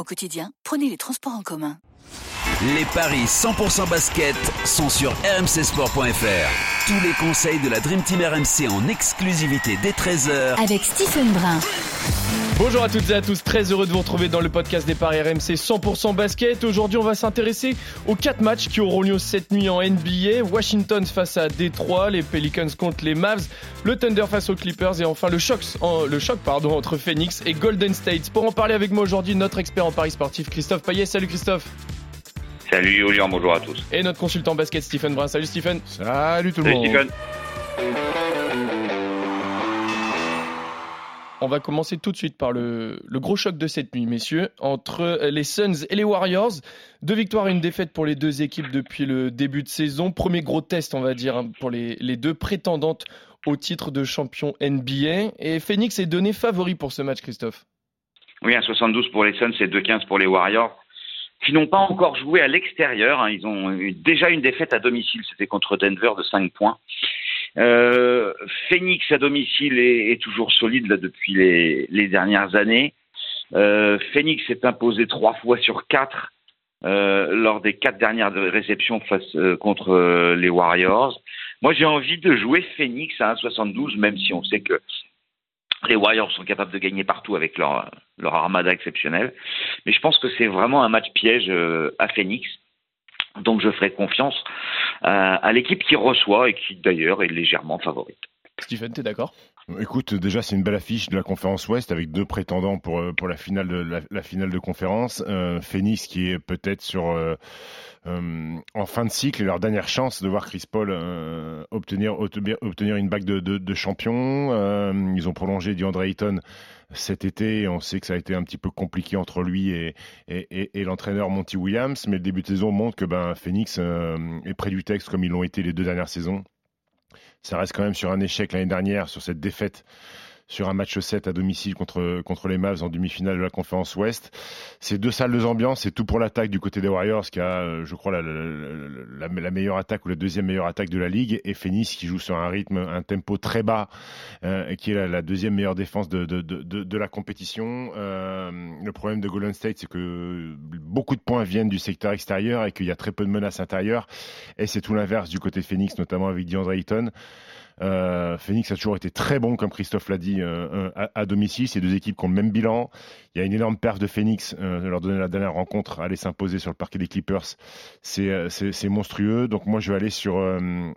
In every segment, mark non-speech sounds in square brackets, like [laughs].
Au quotidien, prenez les transports en commun. Les paris 100% basket sont sur rmcsport.fr. Tous les conseils de la Dream Team RMC en exclusivité dès 13h avec Stephen Brun. Bonjour à toutes et à tous, très heureux de vous retrouver dans le podcast des paris RMC 100% basket. Aujourd'hui, on va s'intéresser aux quatre matchs qui auront lieu cette nuit en NBA. Washington face à Détroit, les Pelicans contre les Mavs, le Thunder face aux Clippers et enfin le choc, le choc pardon, entre Phoenix et Golden State. Pour en parler avec moi aujourd'hui, notre expert en paris sportif Christophe Payet. Salut Christophe. Salut Julien, bonjour à tous. Et notre consultant basket Stephen Brun. Salut Stephen. Salut tout le monde. Stephen. On va commencer tout de suite par le, gros choc de cette nuit, messieurs, entre les Suns et les Warriors. Deux victoires et une défaite pour les deux équipes depuis le début de saison. Premier gros test, on va dire, hein, pour les, les deux prétendantes au titre de champion NBA. Et Phoenix est donné favori pour ce match, Christophe. Oui, un 72 pour les Suns et 2-15 pour les Warriors qui n'ont pas encore joué à l'extérieur. Hein. Ils ont eu déjà une défaite à domicile, c'était contre Denver de 5 points. Euh, Phoenix à domicile est, toujours solide là, depuis les, dernières années. Euh, Phoenix s'est imposé trois fois sur quatre euh, lors des quatre dernières réceptions face euh, contre les Warriors. Moi, j'ai envie de jouer Phoenix à 1,72, même si on sait que les Warriors sont capables de gagner partout avec leur, leur armada exceptionnelle. Mais je pense que c'est vraiment un match piège euh, à Phoenix. Donc je ferai confiance à, à l'équipe qui reçoit et qui d'ailleurs est légèrement favorite. Stephen, tu es d'accord? Écoute, déjà c'est une belle affiche de la conférence Ouest avec deux prétendants pour euh, la finale de conférence. Euh, Phoenix qui est peut-être euh, en fin de cycle et leur dernière chance de voir Chris Paul obtenir une bague de, champion. ils ont prolongé DeAndre Ayton cet été. On sait que ça a été un petit peu compliqué entre lui et, l'entraîneur Monty Williams, mais le début de saison montre que ben Phoenix est près du texte comme ils l'ont été les deux dernières saisons. Ça reste quand même sur un échec l'année dernière, sur cette défaite sur un match 7 à domicile contre, contre les Mavs en demi-finale de la conférence Ouest. C'est deux salles de ambiance, c'est tout pour l'attaque du côté des Warriors qui a, euh, je crois, la, la, la, meilleure attaque ou la deuxième meilleure attaque de la ligue et Phoenix qui joue sur un rythme, un tempo très bas euh, qui est la, deuxième meilleure défense de, de, de, de la compétition. Euh, le problème de Golden State, c'est que beaucoup de points viennent du secteur extérieur et qu'il y a très peu de menaces intérieures et c'est tout l'inverse du côté Phoenix, notamment avec DeAndre Ayton. Euh, Phoenix a toujours été très bon, comme Christophe l'a dit, euh, à, domicile. Ces deux équipes qui ont le même bilan. Il y a une énorme perf de Phoenix. Euh, leur donner la dernière rencontre, aller s'imposer sur le parquet des Clippers, c'est monstrueux. Donc moi, je vais aller sur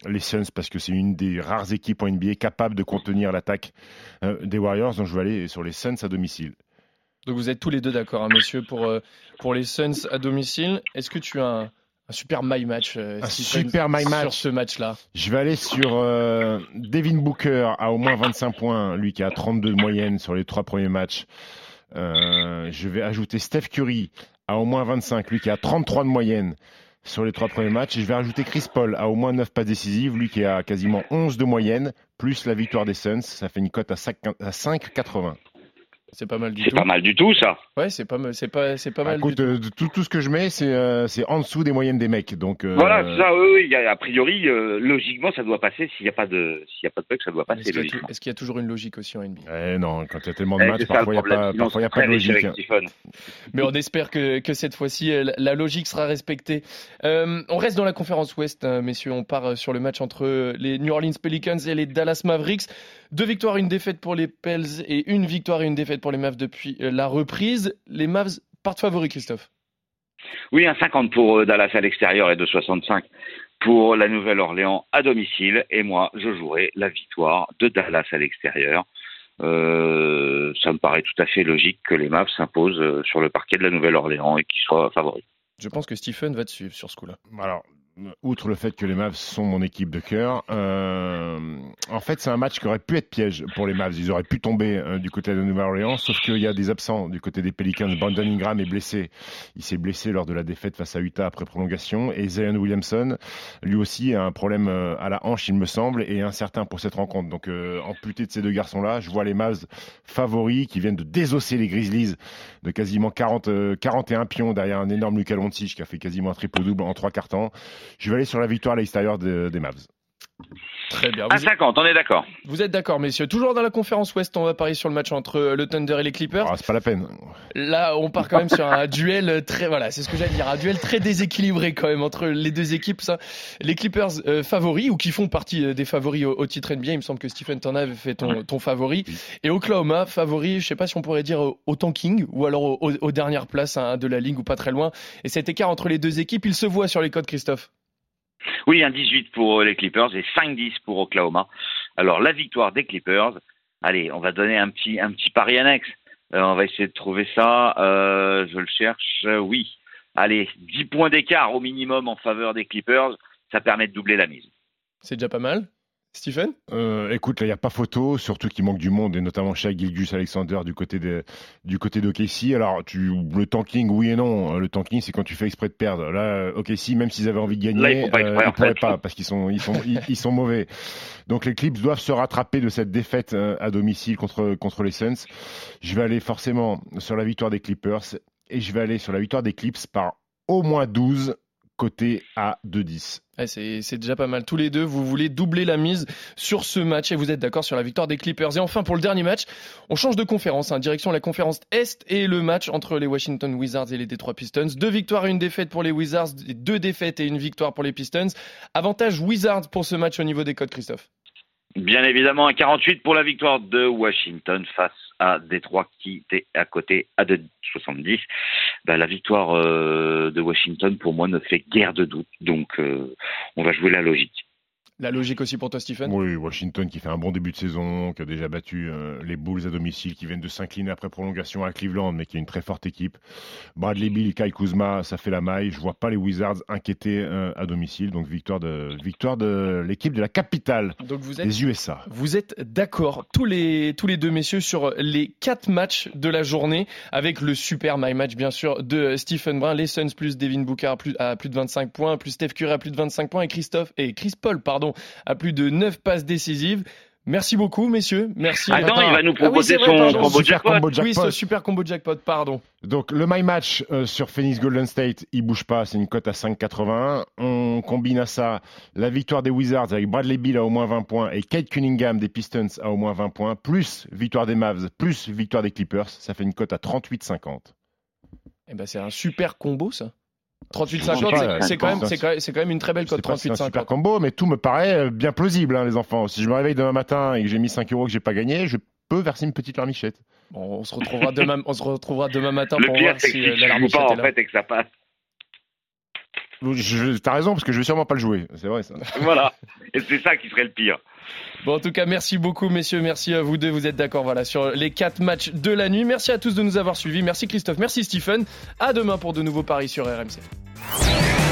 les Suns parce que c'est une des rares équipes en NBA capables de contenir l'attaque des Warriors. Donc je vais aller sur les Suns à domicile. Donc vous êtes tous les deux d'accord, hein, messieurs, pour, pour les Suns à domicile. Est-ce que tu as un un super my match. Euh, un super my match sur ce match-là. Je vais aller sur euh, Devin Booker à au moins 25 points, lui qui a 32 de moyenne sur les trois premiers matchs. Euh, je vais ajouter Steph Curry à au moins 25, lui qui a 33 de moyenne sur les trois premiers matchs. Et je vais rajouter Chris Paul à au moins 9 pas décisives, lui qui a quasiment 11 de moyenne, plus la victoire des Suns. Ça fait une cote à 5,80. C'est pas mal du tout. C'est pas mal du tout, ça. Ouais, c'est pas, c'est pas, c'est pas bah, mal. Écoute, du tout. tout. ce que je mets, c'est, euh, c'est en dessous des moyennes des mecs. Donc. Euh... Voilà, ça. Oui, oui. A, priori, euh, logiquement, ça doit passer. S'il n'y a pas de, s'il y a pas de bug, ça doit passer. Est-ce, qu'il y, est-ce qu'il y a toujours une logique aussi en NBA eh Non, quand il y a tellement de eh, matchs, parfois il n'y a pas, parfois il y a pas de logique. Mais on espère que, que cette fois-ci, euh, la logique sera respectée. on reste dans la conférence Ouest, hein, messieurs. On part sur le match entre les New Orleans Pelicans et les Dallas Mavericks. Deux victoires, une défaite pour les Pels et une victoire et une défaite pour les Mavs depuis euh, la reprise. Les Mavs partent favoris, Christophe? Oui, un 50 pour euh, Dallas à l'extérieur et 2,65 pour la Nouvelle-Orléans à domicile. Et moi, je jouerai la victoire de Dallas à l'extérieur. Euh, ça me paraît tout à fait logique que les Mavs s'imposent sur le parquet de la Nouvelle-Orléans et qu'ils soient favoris. Je pense que Stephen va te suivre sur ce coup-là. Alors, outre le fait que les Mavs sont mon équipe de cœur, euh, en fait, c'est un match qui aurait pu être piège pour les Mavs. Ils auraient pu tomber euh, du côté de Nouvelle-Orléans, sauf qu'il y a des absents du côté des Pelicans. Brandon Ingram est blessé. Il s'est blessé lors de la défaite face à Utah après prolongation. Et Zion Williamson, lui aussi, a un problème euh, à la hanche, il me semble, et incertain pour cette rencontre. Donc, amputé de ces deux garçons-là, je vois les Mavs favoris qui viennent de désosser les Grizzlies de quasiment 40, 41 pions derrière un énorme Luka Doncic qui a fait quasiment un triple-double en trois quarts temps. Je vais aller sur la victoire à l'extérieur des Mavs. Très bien. à 50, on est d'accord. Vous êtes d'accord, messieurs. Toujours dans la conférence Ouest, on va parier sur le match entre le Thunder et les Clippers. Ah, c'est pas la peine. Là, on part quand même sur un duel très, voilà, c'est ce que j'allais dire, un duel très déséquilibré quand même entre les deux équipes. Ça. Les Clippers euh, favoris ou qui font partie euh, des favoris au, titre NBA. Il me semble que Stephen Turner avait fait ton, ton favori. Et Oklahoma, favori, je sais pas si on pourrait dire au, tanking ou alors aux, dernières places hein, de la ligue ou pas très loin. Et cet écart entre les deux équipes, il se voit sur les codes, Christophe. Oui, un 18 pour les Clippers et 5-10 pour Oklahoma. Alors la victoire des Clippers, allez, on va donner un petit, un petit pari annexe. Euh, on va essayer de trouver ça. Euh, je le cherche. oui. Allez, 10 points d'écart au minimum en faveur des Clippers. Ça permet de doubler la mise. C'est déjà pas mal. Stephen? Euh, Écoute, là, il n'y a pas photo, surtout qu'il manque du monde, et notamment chez Gilgus Alexander du côté de, du côté d'OKC. Alors, tu, le tanking, oui et non. Le tanking, c'est quand tu fais exprès de perdre. Là, OKC, même s'ils avaient envie de gagner, ils ne pourraient pas, parce qu'ils sont, ils sont, ils, sont mauvais. Donc, les Clips doivent se rattraper de cette défaite euh, à domicile contre, contre les Suns. Je vais aller forcément sur la victoire des Clippers, et je vais aller sur la victoire des Clips par au moins 12 côté à 2-10. c'est déjà pas mal. Tous les deux, vous voulez doubler la mise sur ce match et vous êtes d'accord sur la victoire des Clippers. Et enfin, pour le dernier match, on change de conférence. Hein, direction la conférence Est et le match entre les Washington Wizards et les Detroit Pistons. Deux victoires et une défaite pour les Wizards, deux défaites et une victoire pour les Pistons. Avantage Wizards pour ce match au niveau des codes, Christophe. Bien évidemment, un 48 pour la victoire de Washington face à Détroit qui était à côté à 2,70. Bah, la victoire euh, de Washington, pour moi, ne fait guère de doute. Donc, euh, on va jouer la logique. La logique aussi pour toi, Stephen Oui, Washington qui fait un bon début de saison, qui a déjà battu euh, les Bulls à domicile, qui viennent de s'incliner après prolongation à Cleveland, mais qui est une très forte équipe. Bradley Bill, Kai Kuzma, ça fait la maille. Je vois pas les Wizards inquiétés euh, à domicile, donc victoire de victoire de l'équipe de la capitale donc vous êtes, des USA. Vous êtes d'accord tous les tous les deux messieurs sur les quatre matchs de la journée, avec le super my match bien sûr de Stephen Brun, les Suns plus Devin Booker à plus, à plus de 25 points, plus Steph Curry à plus de 25 points et Christophe et Chris Paul pardon à plus de 9 passes décisives. Merci beaucoup, messieurs. Merci. Attends, il va nous ah proposer son combo jackpot. Oui, ce super combo jackpot, pardon. Donc, le My Match euh, sur Phoenix Golden State, il bouge pas, c'est une cote à 5,81. On combine à ça la victoire des Wizards avec Bradley Bill à au moins 20 points et Kate Cunningham des Pistons à au moins 20 points, plus victoire des Mavs, plus victoire des Clippers. Ça fait une cote à 38,50. Eh ben, c'est un super combo, ça. 38-50, c'est quand, même, c'est quand, même une très belle cote. 38 C'est un super combo, mais tout me paraît euh, bien plausible, hein, les enfants. Si je me réveille demain matin et que j'ai mis 5 euros que j'ai pas gagné, je peux verser une petite larmichette. Bon, on se retrouvera demain, on se retrouvera demain matin le pour pire, voir si que la larmichette pas, est en fait, et que ça passe. T'as raison, parce que je vais sûrement pas le jouer. C'est vrai, ça. [laughs] voilà. Et c'est ça qui serait le pire. Bon, en tout cas, merci beaucoup, messieurs. Merci à vous deux. Vous êtes d'accord, voilà, sur les quatre matchs de la nuit. Merci à tous de nous avoir suivis. Merci Christophe. Merci Stephen. À demain pour de nouveaux paris sur RMC.